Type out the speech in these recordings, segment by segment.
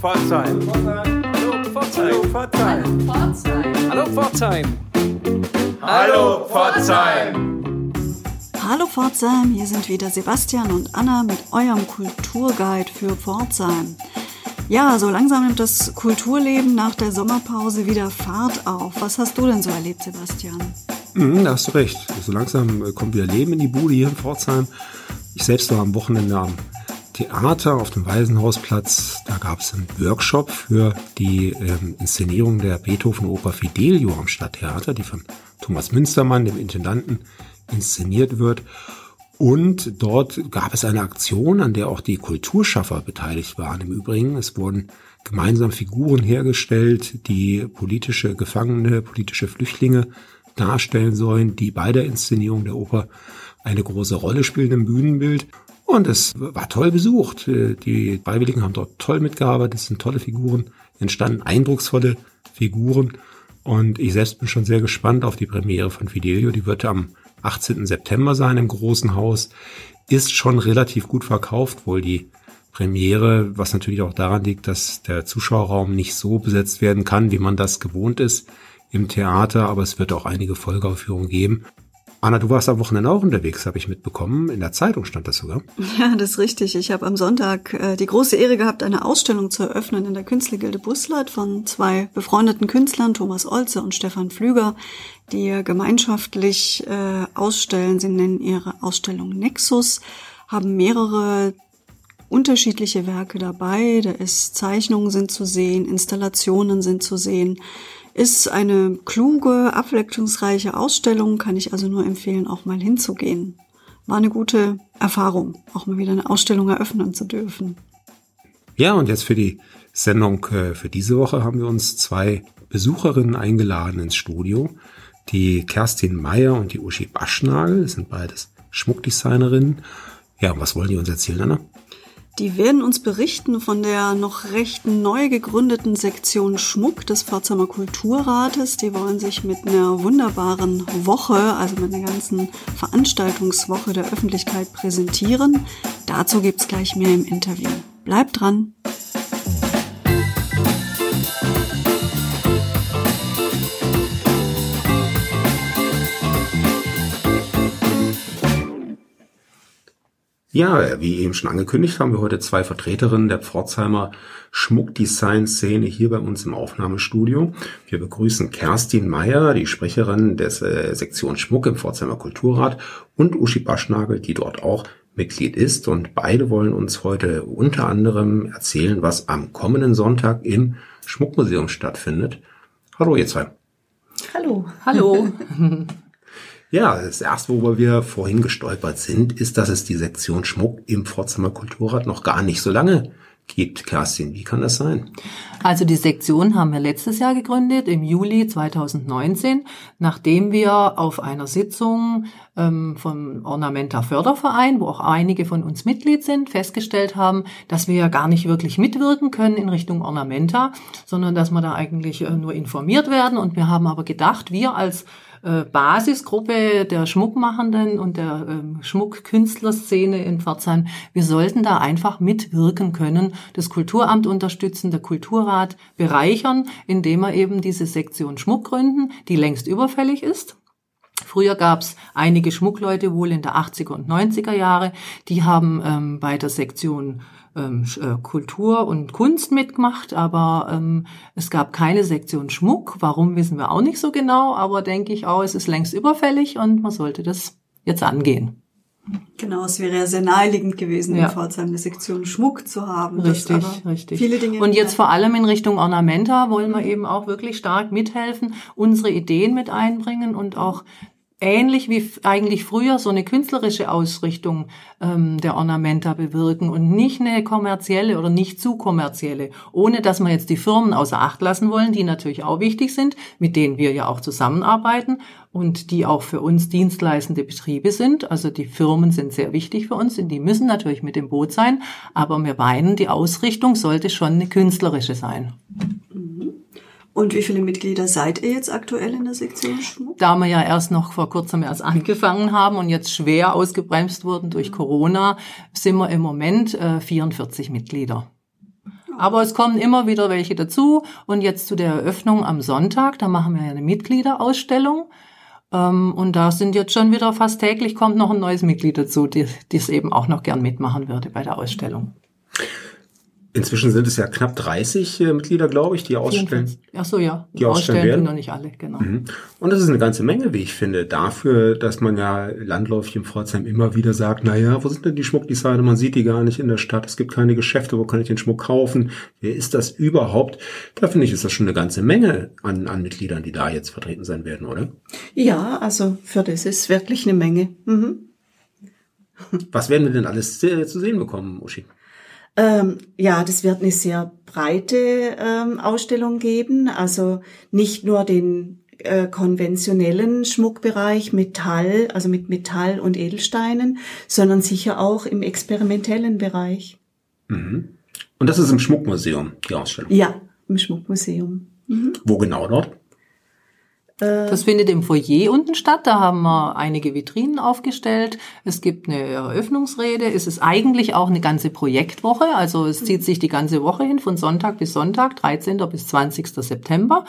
Pforzheim. Hallo Pforzheim. Hallo Pforzheim. Hallo Pforzheim. Hallo Pforzheim, hier sind wieder Sebastian und Anna mit eurem Kulturguide für Pforzheim. Ja, so langsam nimmt das Kulturleben nach der Sommerpause wieder Fahrt auf. Was hast du denn so erlebt, Sebastian? Mhm, da hast du recht. So langsam äh, kommt wieder Leben in die Bude hier in Pforzheim. Ich selbst war am Wochenende am Theater auf dem Waisenhausplatz. Da gab es einen Workshop für die ähm, Inszenierung der Beethoven-Oper Fidelio am Stadttheater, die von Thomas Münstermann, dem Intendanten, inszeniert wird. Und dort gab es eine Aktion, an der auch die Kulturschaffer beteiligt waren. Im Übrigen, es wurden gemeinsam Figuren hergestellt, die politische Gefangene, politische Flüchtlinge darstellen sollen, die bei der Inszenierung der Oper eine große Rolle spielen im Bühnenbild. Und es war toll besucht. Die Freiwilligen haben dort toll mitgearbeitet. Es sind tolle Figuren entstanden, eindrucksvolle Figuren. Und ich selbst bin schon sehr gespannt auf die Premiere von Fidelio. Die wird am 18. September sein im großen Haus, ist schon relativ gut verkauft, wohl die Premiere, was natürlich auch daran liegt, dass der Zuschauerraum nicht so besetzt werden kann, wie man das gewohnt ist im Theater, aber es wird auch einige Folgeaufführungen geben. Anna, du warst am Wochenende auch unterwegs, habe ich mitbekommen. In der Zeitung stand das sogar. Ja, das ist richtig. Ich habe am Sonntag äh, die große Ehre gehabt, eine Ausstellung zu eröffnen in der Künstlergilde Buslert von zwei befreundeten Künstlern, Thomas Olze und Stefan Flüger, die gemeinschaftlich äh, ausstellen. Sie nennen ihre Ausstellung Nexus, haben mehrere unterschiedliche Werke dabei. Da ist Zeichnungen sind zu sehen, Installationen sind zu sehen. Ist eine kluge, abwechslungsreiche Ausstellung, kann ich also nur empfehlen, auch mal hinzugehen. War eine gute Erfahrung, auch mal wieder eine Ausstellung eröffnen zu dürfen. Ja, und jetzt für die Sendung äh, für diese Woche haben wir uns zwei Besucherinnen eingeladen ins Studio. Die Kerstin Meyer und die Uschi Baschnagel, das sind beides Schmuckdesignerinnen. Ja, was wollen die uns erzählen, Anna? Die werden uns berichten von der noch recht neu gegründeten Sektion Schmuck des Pforzheimer Kulturrates. Die wollen sich mit einer wunderbaren Woche, also mit einer ganzen Veranstaltungswoche der Öffentlichkeit präsentieren. Dazu gibt's gleich mehr im Interview. Bleibt dran! Ja, wie eben schon angekündigt, haben wir heute zwei Vertreterinnen der Pforzheimer Schmuckdesign-Szene hier bei uns im Aufnahmestudio. Wir begrüßen Kerstin Meyer, die Sprecherin des äh, Sektion Schmuck im Pforzheimer Kulturrat und Uschi Baschnagel, die dort auch Mitglied ist. Und beide wollen uns heute unter anderem erzählen, was am kommenden Sonntag im Schmuckmuseum stattfindet. Hallo ihr zwei. Hallo. Hallo. Ja, das erste, worüber wir vorhin gestolpert sind, ist, dass es die Sektion Schmuck im Pforzheimer Kulturrat noch gar nicht so lange gibt. Kerstin, wie kann das sein? Also die Sektion haben wir letztes Jahr gegründet, im Juli 2019, nachdem wir auf einer Sitzung ähm, vom Ornamenta Förderverein, wo auch einige von uns Mitglied sind, festgestellt haben, dass wir ja gar nicht wirklich mitwirken können in Richtung Ornamenta, sondern dass wir da eigentlich äh, nur informiert werden. Und wir haben aber gedacht, wir als äh, Basisgruppe der Schmuckmachenden und der ähm, Schmuckkünstlerszene in Pforzheim. Wir sollten da einfach mitwirken können, das Kulturamt unterstützen, der Kulturrat bereichern, indem wir eben diese Sektion Schmuck gründen, die längst überfällig ist. Früher gab es einige Schmuckleute wohl in der 80er und 90er Jahre, die haben ähm, bei der Sektion ähm, äh, Kultur und Kunst mitgemacht, aber ähm, es gab keine Sektion Schmuck. Warum wissen wir auch nicht so genau, aber denke ich auch, es ist längst überfällig und man sollte das jetzt angehen. Genau, es wäre ja sehr naheliegend gewesen, ja. in Pforzheim eine Sektion Schmuck zu haben. Richtig, richtig. Viele Dinge und jetzt vor allem in Richtung Ornamenta wollen wir eben auch wirklich stark mithelfen, unsere Ideen mit einbringen und auch ähnlich wie eigentlich früher so eine künstlerische Ausrichtung ähm, der Ornamenta bewirken und nicht eine kommerzielle oder nicht zu kommerzielle, ohne dass wir jetzt die Firmen außer Acht lassen wollen, die natürlich auch wichtig sind, mit denen wir ja auch zusammenarbeiten und die auch für uns dienstleistende Betriebe sind. Also die Firmen sind sehr wichtig für uns und die müssen natürlich mit dem Boot sein, aber wir meinen, die Ausrichtung sollte schon eine künstlerische sein. Und wie viele Mitglieder seid ihr jetzt aktuell in der Sektion Schmuck? Da wir ja erst noch vor kurzem erst angefangen haben und jetzt schwer ausgebremst wurden durch Corona, sind wir im Moment äh, 44 Mitglieder. Aber es kommen immer wieder welche dazu. Und jetzt zu der Eröffnung am Sonntag, da machen wir eine Mitgliederausstellung. Ähm, und da sind jetzt schon wieder fast täglich kommt noch ein neues Mitglied dazu, die es eben auch noch gern mitmachen würde bei der Ausstellung. Inzwischen sind es ja knapp 30 äh, Mitglieder, glaube ich, die ausstellen. Ach so, ja. Die ausstellen, werden. noch nicht alle, genau. Mhm. Und das ist eine ganze Menge, wie ich finde, dafür, dass man ja landläufig im Pforzheim immer wieder sagt, na ja, wo sind denn die Schmuckdesigner? Man sieht die gar nicht in der Stadt. Es gibt keine Geschäfte, wo kann ich den Schmuck kaufen? Wer ist das überhaupt? Da finde ich, ist das schon eine ganze Menge an, an Mitgliedern, die da jetzt vertreten sein werden, oder? Ja, also für das ist wirklich eine Menge. Mhm. Was werden wir denn alles zu sehen bekommen, Uschi? Ähm, ja, das wird eine sehr breite ähm, Ausstellung geben. Also nicht nur den äh, konventionellen Schmuckbereich Metall, also mit Metall und Edelsteinen, sondern sicher auch im experimentellen Bereich. Mhm. Und das ist im Schmuckmuseum, die Ausstellung? Ja, im Schmuckmuseum. Mhm. Wo genau dort? Äh, das findet im Foyer unten statt. Da haben wir einige Vitrinen aufgestellt. Es gibt eine Eröffnungsrede. Es ist eigentlich auch eine ganze Projektwoche. Also es zieht sich die ganze Woche hin, von Sonntag bis Sonntag, 13. bis 20. September.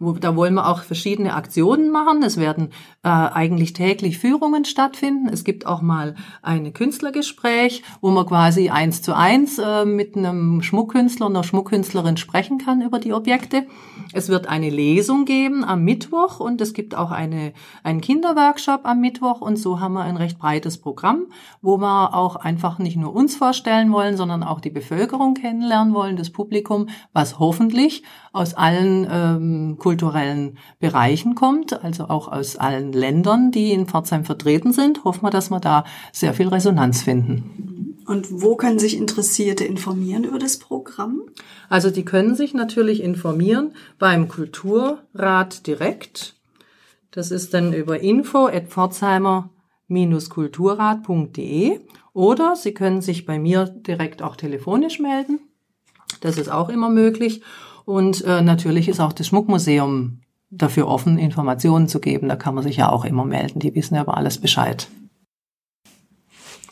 Da wollen wir auch verschiedene Aktionen machen. Es werden äh, eigentlich täglich Führungen stattfinden. Es gibt auch mal ein Künstlergespräch, wo man quasi eins zu eins äh, mit einem Schmuckkünstler und einer Schmuckkünstlerin sprechen kann über die Objekte. Es wird eine Lesung geben am Mittwoch und es gibt auch eine, einen Kinderworkshop am Mittwoch und so haben wir ein recht breites Programm, wo wir auch einfach nicht nur uns vorstellen wollen, sondern auch die Bevölkerung kennenlernen wollen, das Publikum, was hoffentlich aus allen ähm, kulturellen Bereichen kommt, also auch aus allen Ländern, die in Pforzheim vertreten sind, hoffen wir, dass wir da sehr viel Resonanz finden. Und wo können sich Interessierte informieren über das Programm? Also die können sich natürlich informieren beim Kulturrat direkt. Das ist dann über info at pforzheimer-kulturrat.de oder Sie können sich bei mir direkt auch telefonisch melden. Das ist auch immer möglich. Und äh, natürlich ist auch das Schmuckmuseum dafür offen, Informationen zu geben. Da kann man sich ja auch immer melden. Die wissen ja über alles Bescheid.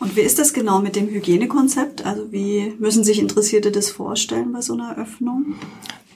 Und wie ist das genau mit dem Hygienekonzept? Also wie müssen sich Interessierte das vorstellen bei so einer Eröffnung?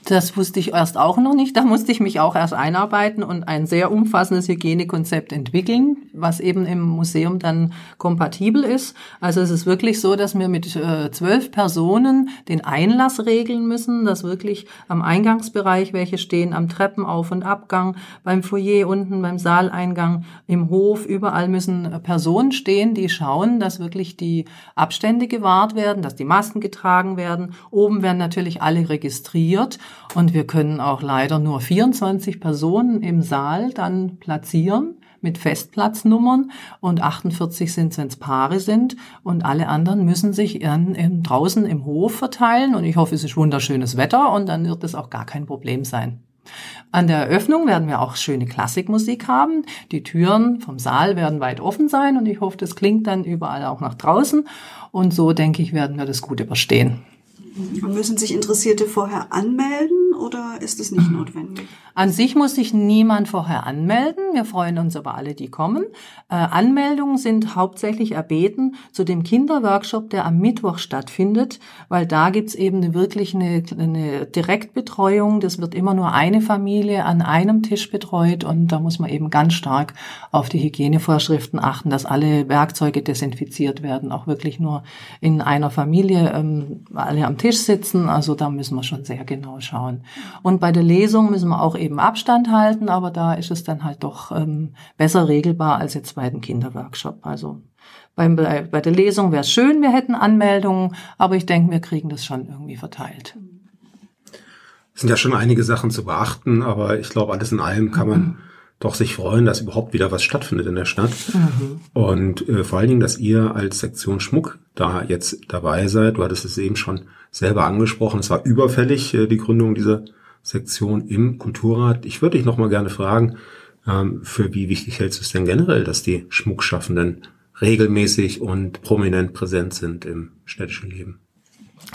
Das wusste ich erst auch noch nicht. Da musste ich mich auch erst einarbeiten und ein sehr umfassendes Hygienekonzept entwickeln, was eben im Museum dann kompatibel ist. Also es ist wirklich so, dass wir mit äh, zwölf Personen den Einlass regeln müssen, dass wirklich am Eingangsbereich welche stehen, am Treppenauf- und Abgang, beim Foyer unten, beim Saaleingang, im Hof, überall müssen Personen stehen, die schauen, dass wirklich die Abstände gewahrt werden, dass die Masken getragen werden. Oben werden natürlich alle registriert und wir können auch leider nur 24 Personen im Saal dann platzieren mit Festplatznummern und 48 sind, wenn es Paare sind und alle anderen müssen sich in, in, draußen im Hof verteilen und ich hoffe, es ist wunderschönes Wetter und dann wird es auch gar kein Problem sein. An der Eröffnung werden wir auch schöne Klassikmusik haben. Die Türen vom Saal werden weit offen sein und ich hoffe, das klingt dann überall auch nach draußen und so denke ich, werden wir das gut überstehen. Und müssen sich Interessierte vorher anmelden oder ist es nicht notwendig? An sich muss sich niemand vorher anmelden. Wir freuen uns aber alle, die kommen. Äh, Anmeldungen sind hauptsächlich erbeten zu dem Kinderworkshop, der am Mittwoch stattfindet, weil da gibt's eben wirklich eine, eine Direktbetreuung. Das wird immer nur eine Familie an einem Tisch betreut und da muss man eben ganz stark auf die Hygienevorschriften achten, dass alle Werkzeuge desinfiziert werden, auch wirklich nur in einer Familie ähm, alle am Tisch sitzen. Also da müssen wir schon sehr genau schauen. Und bei der Lesung müssen wir auch eben eben Abstand halten, aber da ist es dann halt doch ähm, besser regelbar als jetzt bei dem Kinderworkshop. Also beim, bei, bei der Lesung wäre es schön, wir hätten Anmeldungen, aber ich denke, wir kriegen das schon irgendwie verteilt. Es sind ja schon einige Sachen zu beachten, aber ich glaube, alles in allem kann man mhm. doch sich freuen, dass überhaupt wieder was stattfindet in der Stadt. Mhm. Und äh, vor allen Dingen, dass ihr als Sektion Schmuck da jetzt dabei seid. Du hattest es eben schon selber angesprochen. Es war überfällig, äh, die Gründung dieser Sektion im Kulturrat. Ich würde dich noch mal gerne fragen, ähm, für wie wichtig hältst du es denn generell, dass die Schmuckschaffenden regelmäßig und prominent präsent sind im städtischen Leben?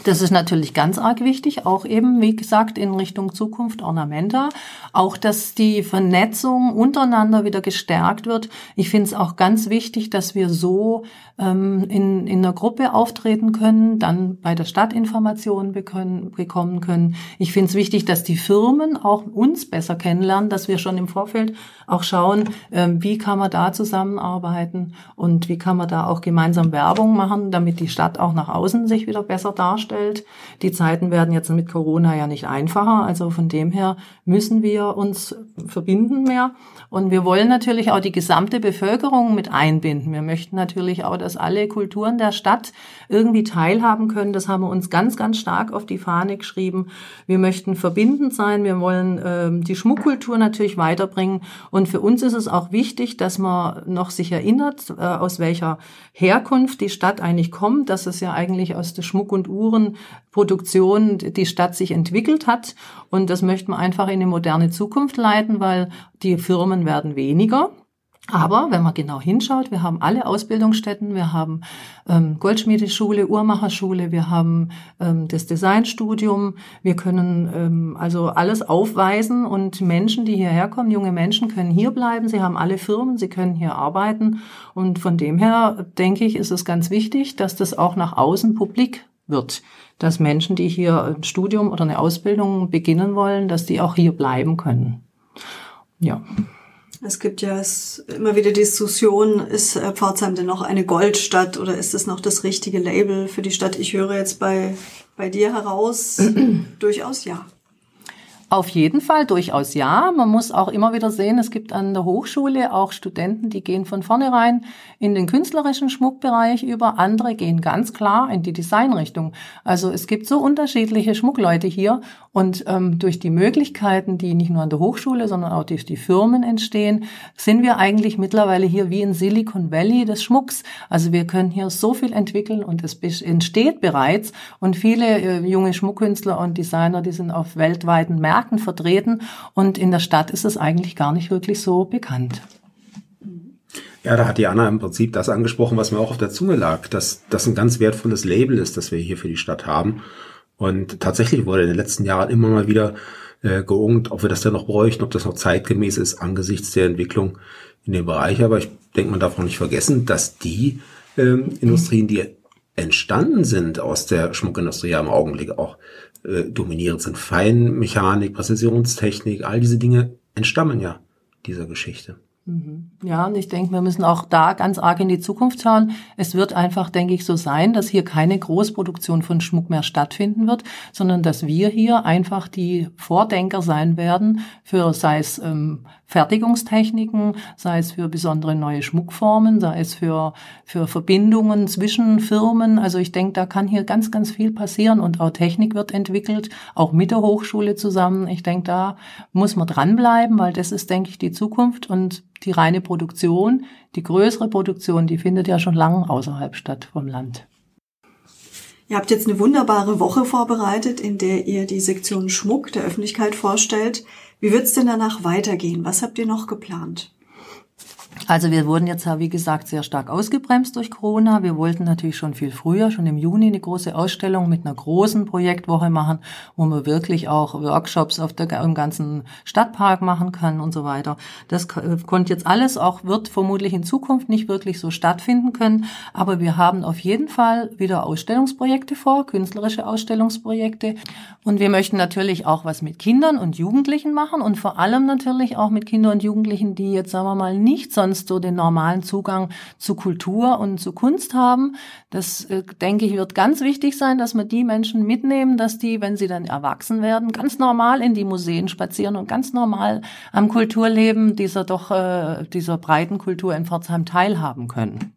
Das ist natürlich ganz arg wichtig, auch eben, wie gesagt, in Richtung Zukunft Ornamenta. Auch, dass die Vernetzung untereinander wieder gestärkt wird. Ich finde es auch ganz wichtig, dass wir so ähm, in, in einer Gruppe auftreten können, dann bei der Stadt Informationen bekommen können. Ich finde es wichtig, dass die Firmen auch uns besser kennenlernen, dass wir schon im Vorfeld auch schauen, ähm, wie kann man da zusammenarbeiten und wie kann man da auch gemeinsam Werbung machen, damit die Stadt auch nach außen sich wieder besser darstellt. Die Zeiten werden jetzt mit Corona ja nicht einfacher, also von dem her müssen wir uns verbinden mehr und wir wollen natürlich auch die gesamte Bevölkerung mit einbinden. Wir möchten natürlich auch, dass alle Kulturen der Stadt irgendwie teilhaben können. Das haben wir uns ganz, ganz stark auf die Fahne geschrieben. Wir möchten verbindend sein. Wir wollen ähm, die Schmuckkultur natürlich weiterbringen und für uns ist es auch wichtig, dass man noch sich erinnert, äh, aus welcher Herkunft die Stadt eigentlich kommt, dass es ja eigentlich aus der Schmuck- und Uhrenproduktion die Stadt sich entwickelt hat. Und das möchten wir einfach in eine moderne Zukunft leiten, weil die Firmen werden weniger. Aber wenn man genau hinschaut, wir haben alle Ausbildungsstätten, wir haben ähm, Goldschmiedeschule, Uhrmacherschule, wir haben ähm, das Designstudium, wir können ähm, also alles aufweisen. Und Menschen, die hierher kommen, junge Menschen können hier bleiben, sie haben alle Firmen, sie können hier arbeiten. Und von dem her denke ich, ist es ganz wichtig, dass das auch nach außen publik wird, dass Menschen, die hier ein Studium oder eine Ausbildung beginnen wollen, dass die auch hier bleiben können. Ja. Es gibt ja immer wieder Diskussion, ist äh, Pforzheim denn noch eine Goldstadt oder ist es noch das richtige Label für die Stadt? Ich höre jetzt bei, bei dir heraus durchaus ja. Auf jeden Fall durchaus ja. Man muss auch immer wieder sehen, es gibt an der Hochschule auch Studenten, die gehen von vornherein in den künstlerischen Schmuckbereich über. Andere gehen ganz klar in die Designrichtung. Also es gibt so unterschiedliche Schmuckleute hier und ähm, durch die Möglichkeiten, die nicht nur an der Hochschule, sondern auch durch die Firmen entstehen, sind wir eigentlich mittlerweile hier wie in Silicon Valley des Schmucks. Also wir können hier so viel entwickeln und es entsteht bereits und viele äh, junge Schmuckkünstler und Designer, die sind auf weltweiten Märkten Märkten vertreten und in der Stadt ist es eigentlich gar nicht wirklich so bekannt. Ja, da hat die Anna im Prinzip das angesprochen, was mir auch auf der Zunge lag, dass das ein ganz wertvolles Label ist, das wir hier für die Stadt haben. Und tatsächlich wurde in den letzten Jahren immer mal wieder äh, geungt, ob wir das denn noch bräuchten, ob das noch zeitgemäß ist angesichts der Entwicklung in dem Bereich. Aber ich denke, man darf auch nicht vergessen, dass die ähm, Industrien, die entstanden sind aus der Schmuckindustrie ja im Augenblick auch äh, dominierend sind. Feinmechanik, Präzisionstechnik, all diese Dinge entstammen ja dieser Geschichte. Mhm. Ja, und ich denke, wir müssen auch da ganz arg in die Zukunft schauen. Es wird einfach, denke ich, so sein, dass hier keine Großproduktion von Schmuck mehr stattfinden wird, sondern dass wir hier einfach die Vordenker sein werden für, sei es ähm, Fertigungstechniken, sei es für besondere neue Schmuckformen, sei es für, für Verbindungen zwischen Firmen. Also ich denke, da kann hier ganz, ganz viel passieren und auch Technik wird entwickelt, auch mit der Hochschule zusammen. Ich denke, da muss man dranbleiben, weil das ist, denke ich, die Zukunft und die reine Produktion, die größere Produktion, die findet ja schon lange außerhalb statt vom Land. Ihr habt jetzt eine wunderbare Woche vorbereitet, in der ihr die Sektion Schmuck der Öffentlichkeit vorstellt. Wie wird's denn danach weitergehen? Was habt ihr noch geplant? Also wir wurden jetzt ja, wie gesagt, sehr stark ausgebremst durch Corona. Wir wollten natürlich schon viel früher, schon im Juni, eine große Ausstellung mit einer großen Projektwoche machen, wo man wirklich auch Workshops auf der, im ganzen Stadtpark machen kann und so weiter. Das konnte jetzt alles auch, wird vermutlich in Zukunft nicht wirklich so stattfinden können. Aber wir haben auf jeden Fall wieder Ausstellungsprojekte vor, künstlerische Ausstellungsprojekte. Und wir möchten natürlich auch was mit Kindern und Jugendlichen machen und vor allem natürlich auch mit Kindern und Jugendlichen, die jetzt, sagen wir mal, nicht sonst so den normalen Zugang zu Kultur und zu Kunst haben. Das, äh, denke ich, wird ganz wichtig sein, dass wir die Menschen mitnehmen, dass die, wenn sie dann erwachsen werden, ganz normal in die Museen spazieren und ganz normal am Kulturleben dieser doch, äh, dieser breiten Kultur in Pforzheim teilhaben können.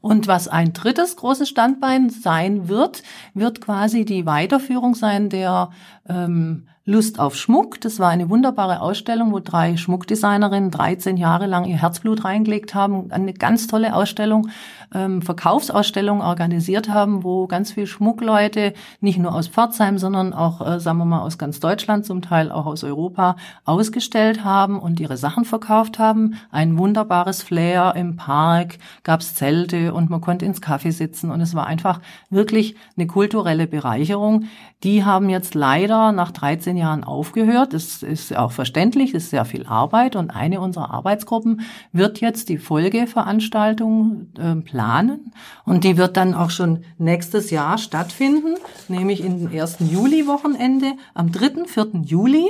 Und was ein drittes großes Standbein sein wird, wird quasi die Weiterführung sein der ähm, Lust auf Schmuck. Das war eine wunderbare Ausstellung, wo drei Schmuckdesignerinnen 13 Jahre lang ihr Herzblut reingelegt haben. Eine ganz tolle Ausstellung, ähm, Verkaufsausstellung organisiert haben, wo ganz viel Schmuckleute, nicht nur aus Pforzheim, sondern auch, äh, sagen wir mal, aus ganz Deutschland, zum Teil auch aus Europa, ausgestellt haben und ihre Sachen verkauft haben. Ein wunderbares Flair im Park, gab's Zelte und man konnte ins Kaffee sitzen und es war einfach wirklich eine kulturelle Bereicherung. Die haben jetzt leider nach 13 Jahren aufgehört. Das ist auch verständlich, es ist sehr viel Arbeit und eine unserer Arbeitsgruppen wird jetzt die Folgeveranstaltung äh, planen und die wird dann auch schon nächstes Jahr stattfinden, nämlich im ersten Juli-Wochenende am 3., 4. Juli.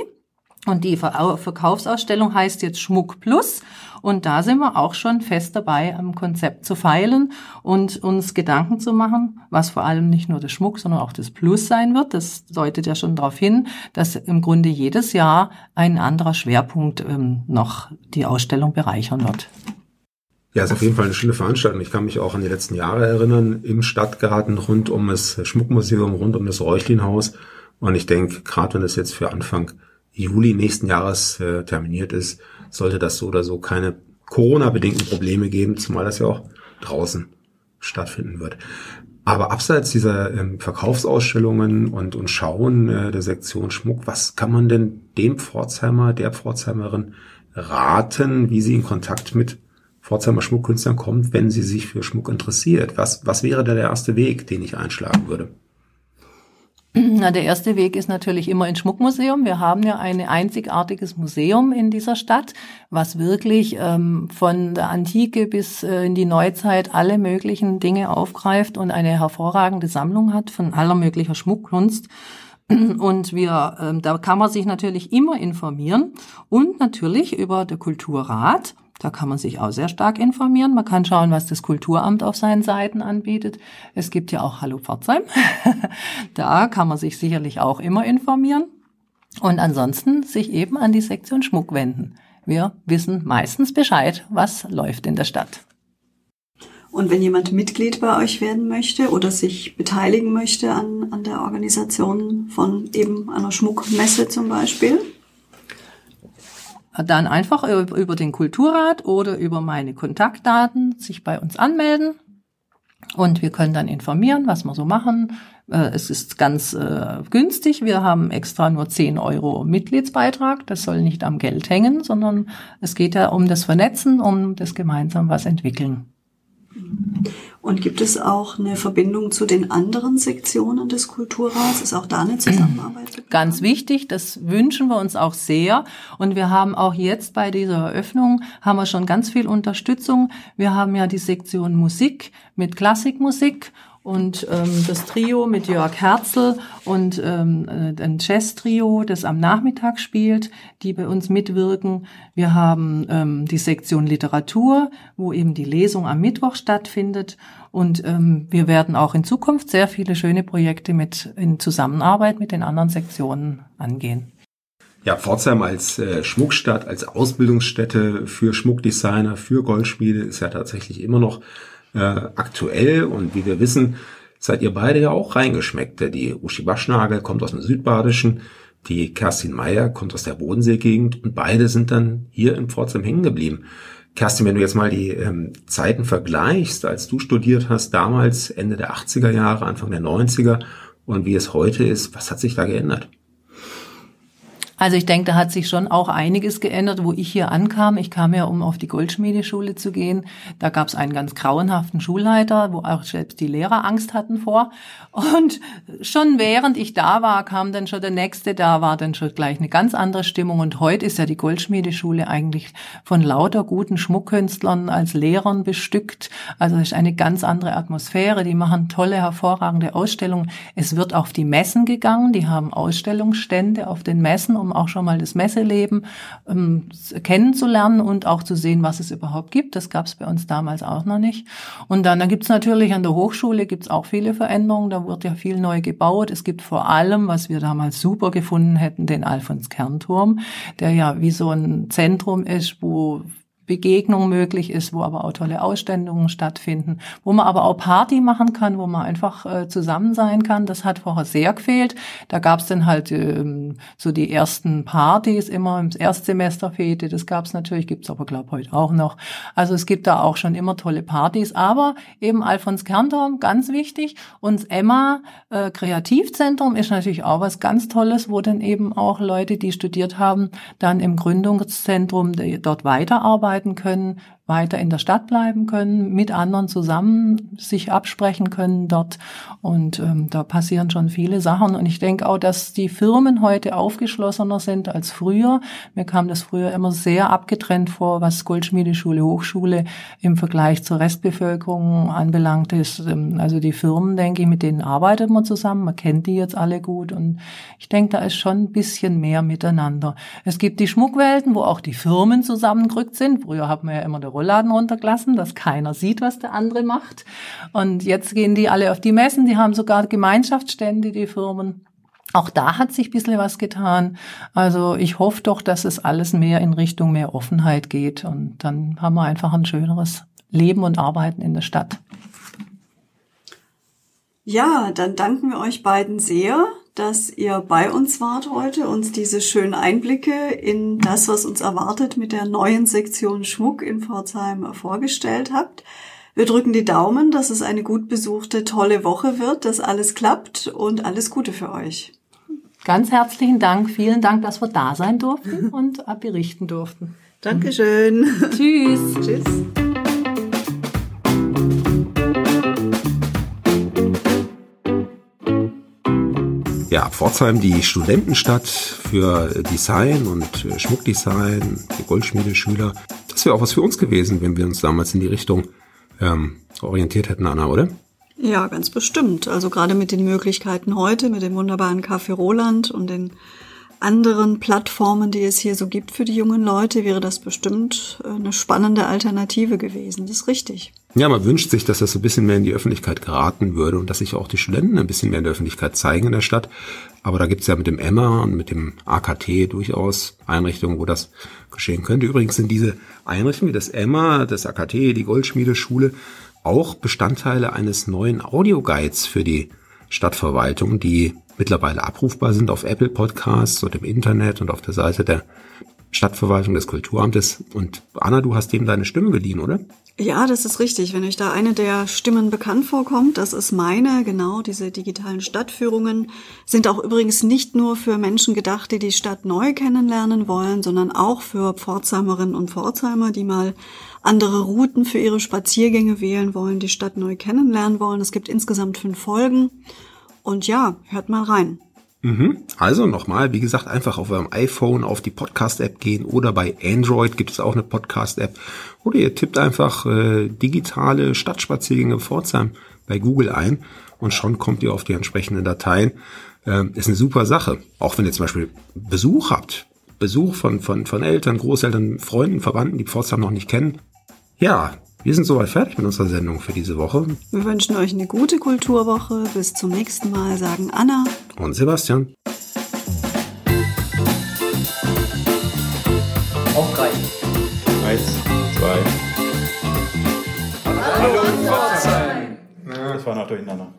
Und die Verkaufsausstellung heißt jetzt Schmuck Plus. Und da sind wir auch schon fest dabei, am Konzept zu feilen und uns Gedanken zu machen, was vor allem nicht nur der Schmuck, sondern auch das Plus sein wird. Das deutet ja schon darauf hin, dass im Grunde jedes Jahr ein anderer Schwerpunkt ähm, noch die Ausstellung bereichern wird. Ja, ist auf jeden Fall eine schöne Veranstaltung. Ich kann mich auch an die letzten Jahre erinnern, im Stadtgarten rund um das Schmuckmuseum, rund um das Räuchlinhaus. Und ich denke, gerade wenn es jetzt für Anfang Juli nächsten Jahres äh, terminiert ist, sollte das so oder so keine Corona-bedingten Probleme geben, zumal das ja auch draußen stattfinden wird. Aber abseits dieser ähm, Verkaufsausstellungen und, und Schauen äh, der Sektion Schmuck, was kann man denn dem Pforzheimer, der Pforzheimerin raten, wie sie in Kontakt mit Pforzheimer Schmuckkünstlern kommt, wenn sie sich für Schmuck interessiert? Was, was wäre da der erste Weg, den ich einschlagen würde? Na, der erste Weg ist natürlich immer ins Schmuckmuseum. Wir haben ja ein einzigartiges Museum in dieser Stadt, was wirklich ähm, von der Antike bis äh, in die Neuzeit alle möglichen Dinge aufgreift und eine hervorragende Sammlung hat von aller möglicher Schmuckkunst. Und wir, ähm, da kann man sich natürlich immer informieren und natürlich über der Kulturrat. Da kann man sich auch sehr stark informieren. Man kann schauen, was das Kulturamt auf seinen Seiten anbietet. Es gibt ja auch Hallo Pforzheim. da kann man sich sicherlich auch immer informieren. Und ansonsten sich eben an die Sektion Schmuck wenden. Wir wissen meistens Bescheid, was läuft in der Stadt. Und wenn jemand Mitglied bei euch werden möchte oder sich beteiligen möchte an, an der Organisation von eben einer Schmuckmesse zum Beispiel? Dann einfach über den Kulturrat oder über meine Kontaktdaten sich bei uns anmelden. Und wir können dann informieren, was wir so machen. Äh, es ist ganz äh, günstig. Wir haben extra nur 10 Euro Mitgliedsbeitrag. Das soll nicht am Geld hängen, sondern es geht ja um das Vernetzen, um das gemeinsam was entwickeln. Und gibt es auch eine Verbindung zu den anderen Sektionen des Kulturrats? Ist auch da eine Zusammenarbeit? Ganz wichtig, das wünschen wir uns auch sehr. Und wir haben auch jetzt bei dieser Eröffnung, haben wir schon ganz viel Unterstützung. Wir haben ja die Sektion Musik mit Klassikmusik und ähm, das Trio mit Jörg Herzl und ähm, äh, ein Jazz-Trio, das am Nachmittag spielt, die bei uns mitwirken. Wir haben ähm, die Sektion Literatur, wo eben die Lesung am Mittwoch stattfindet. Und ähm, wir werden auch in Zukunft sehr viele schöne Projekte mit in Zusammenarbeit mit den anderen Sektionen angehen. Ja, Pforzheim als äh, Schmuckstadt, als Ausbildungsstätte für Schmuckdesigner, für Goldschmiede ist ja tatsächlich immer noch äh, aktuell und wie wir wissen, seid ihr beide ja auch reingeschmeckte. Die Uschi Baschnagel kommt aus dem Südbadischen, die Kerstin Meyer kommt aus der Bodenseegegend und beide sind dann hier in Pforzheim hängen geblieben. Kerstin, wenn du jetzt mal die ähm, Zeiten vergleichst, als du studiert hast, damals Ende der 80er Jahre, Anfang der 90er und wie es heute ist, was hat sich da geändert? Also ich denke, da hat sich schon auch einiges geändert, wo ich hier ankam. Ich kam ja, um auf die Goldschmiedeschule zu gehen. Da gab es einen ganz grauenhaften Schulleiter, wo auch selbst die Lehrer Angst hatten vor. Und schon während ich da war, kam dann schon der nächste, da war dann schon gleich eine ganz andere Stimmung. Und heute ist ja die Goldschmiedeschule eigentlich von lauter guten Schmuckkünstlern als Lehrern bestückt. Also es ist eine ganz andere Atmosphäre. Die machen tolle, hervorragende Ausstellungen. Es wird auf die Messen gegangen. Die haben Ausstellungsstände auf den Messen, um um auch schon mal das Messeleben ähm, kennenzulernen und auch zu sehen, was es überhaupt gibt. Das gab es bei uns damals auch noch nicht. Und dann, dann gibt es natürlich an der Hochschule gibt's auch viele Veränderungen. Da wird ja viel neu gebaut. Es gibt vor allem, was wir damals super gefunden hätten, den Alfons Kernturm, der ja wie so ein Zentrum ist, wo Begegnung möglich ist, wo aber auch tolle Ausstellungen stattfinden, wo man aber auch Party machen kann, wo man einfach äh, zusammen sein kann. Das hat vorher sehr gefehlt. Da gab es dann halt ähm, so die ersten Partys immer im Erstsemesterfete. Das gab es natürlich, gibt es aber glaube heute auch noch. Also es gibt da auch schon immer tolle Partys. Aber eben Alfons Kerntorm, ganz wichtig. Und Emma äh, Kreativzentrum ist natürlich auch was ganz Tolles, wo dann eben auch Leute, die studiert haben, dann im Gründungszentrum dort weiterarbeiten können, weiter in der Stadt bleiben können, mit anderen zusammen sich absprechen können dort. Und ähm, da passieren schon viele Sachen. Und ich denke auch, dass die Firmen heute aufgeschlossener sind als früher. Mir kam das früher immer sehr abgetrennt vor, was Goldschmiedeschule, Hochschule im Vergleich zur Restbevölkerung anbelangt ist. Ähm, also die Firmen, denke ich, mit denen arbeitet man zusammen. Man kennt die jetzt alle gut. Und ich denke, da ist schon ein bisschen mehr miteinander. Es gibt die Schmuckwelten, wo auch die Firmen zusammengerückt sind. Früher hat man ja immer der Rollladen runtergelassen, dass keiner sieht, was der andere macht. Und jetzt gehen die alle auf die Messen, die haben sogar Gemeinschaftsstände, die Firmen. Auch da hat sich ein bisschen was getan. Also ich hoffe doch, dass es alles mehr in Richtung mehr Offenheit geht. Und dann haben wir einfach ein schöneres Leben und Arbeiten in der Stadt. Ja, dann danken wir euch beiden sehr dass ihr bei uns wart heute, uns diese schönen Einblicke in das, was uns erwartet, mit der neuen Sektion Schmuck in Pforzheim vorgestellt habt. Wir drücken die Daumen, dass es eine gut besuchte, tolle Woche wird, dass alles klappt und alles Gute für euch. Ganz herzlichen Dank. Vielen Dank, dass wir da sein durften und berichten durften. Dankeschön. Tschüss. Tschüss. Ja, Pforzheim, die Studentenstadt für Design und äh, Schmuckdesign, die Goldschmiedeschüler. Das wäre auch was für uns gewesen, wenn wir uns damals in die Richtung ähm, orientiert hätten, Anna, oder? Ja, ganz bestimmt. Also gerade mit den Möglichkeiten heute, mit dem wunderbaren Café Roland und den anderen Plattformen, die es hier so gibt für die jungen Leute, wäre das bestimmt äh, eine spannende Alternative gewesen. Das ist richtig. Ja, man wünscht sich, dass das so ein bisschen mehr in die Öffentlichkeit geraten würde und dass sich auch die Studenten ein bisschen mehr in der Öffentlichkeit zeigen in der Stadt. Aber da gibt's ja mit dem Emma und mit dem AKT durchaus Einrichtungen, wo das geschehen könnte. Übrigens sind diese Einrichtungen wie das Emma, das AKT, die Goldschmiedeschule auch Bestandteile eines neuen Audioguides für die Stadtverwaltung, die mittlerweile abrufbar sind auf Apple Podcasts und im Internet und auf der Seite der Stadtverwaltung des Kulturamtes. Und Anna, du hast dem deine Stimme geliehen, oder? Ja, das ist richtig. Wenn euch da eine der Stimmen bekannt vorkommt, das ist meine, genau, diese digitalen Stadtführungen sind auch übrigens nicht nur für Menschen gedacht, die die Stadt neu kennenlernen wollen, sondern auch für Pforzheimerinnen und Pforzheimer, die mal andere Routen für ihre Spaziergänge wählen wollen, die Stadt neu kennenlernen wollen. Es gibt insgesamt fünf Folgen. Und ja, hört mal rein. Mhm. Also nochmal, wie gesagt, einfach auf eurem iPhone auf die Podcast-App gehen oder bei Android gibt es auch eine Podcast-App. Oder ihr tippt einfach äh, digitale Stadtspaziergänge Pforzheim bei Google ein und schon kommt ihr auf die entsprechenden Dateien. Ähm, ist eine super Sache. Auch wenn ihr zum Beispiel Besuch habt. Besuch von, von, von Eltern, Großeltern, Freunden, Verwandten, die Pforzheim noch nicht kennen. Ja, wir sind soweit fertig mit unserer Sendung für diese Woche. Wir wünschen euch eine gute Kulturwoche. Bis zum nächsten Mal, sagen Anna und Sebastian. Auf drei. Eins, zwei. Hallo, Hallo Pforzheim. Das war noch durcheinander.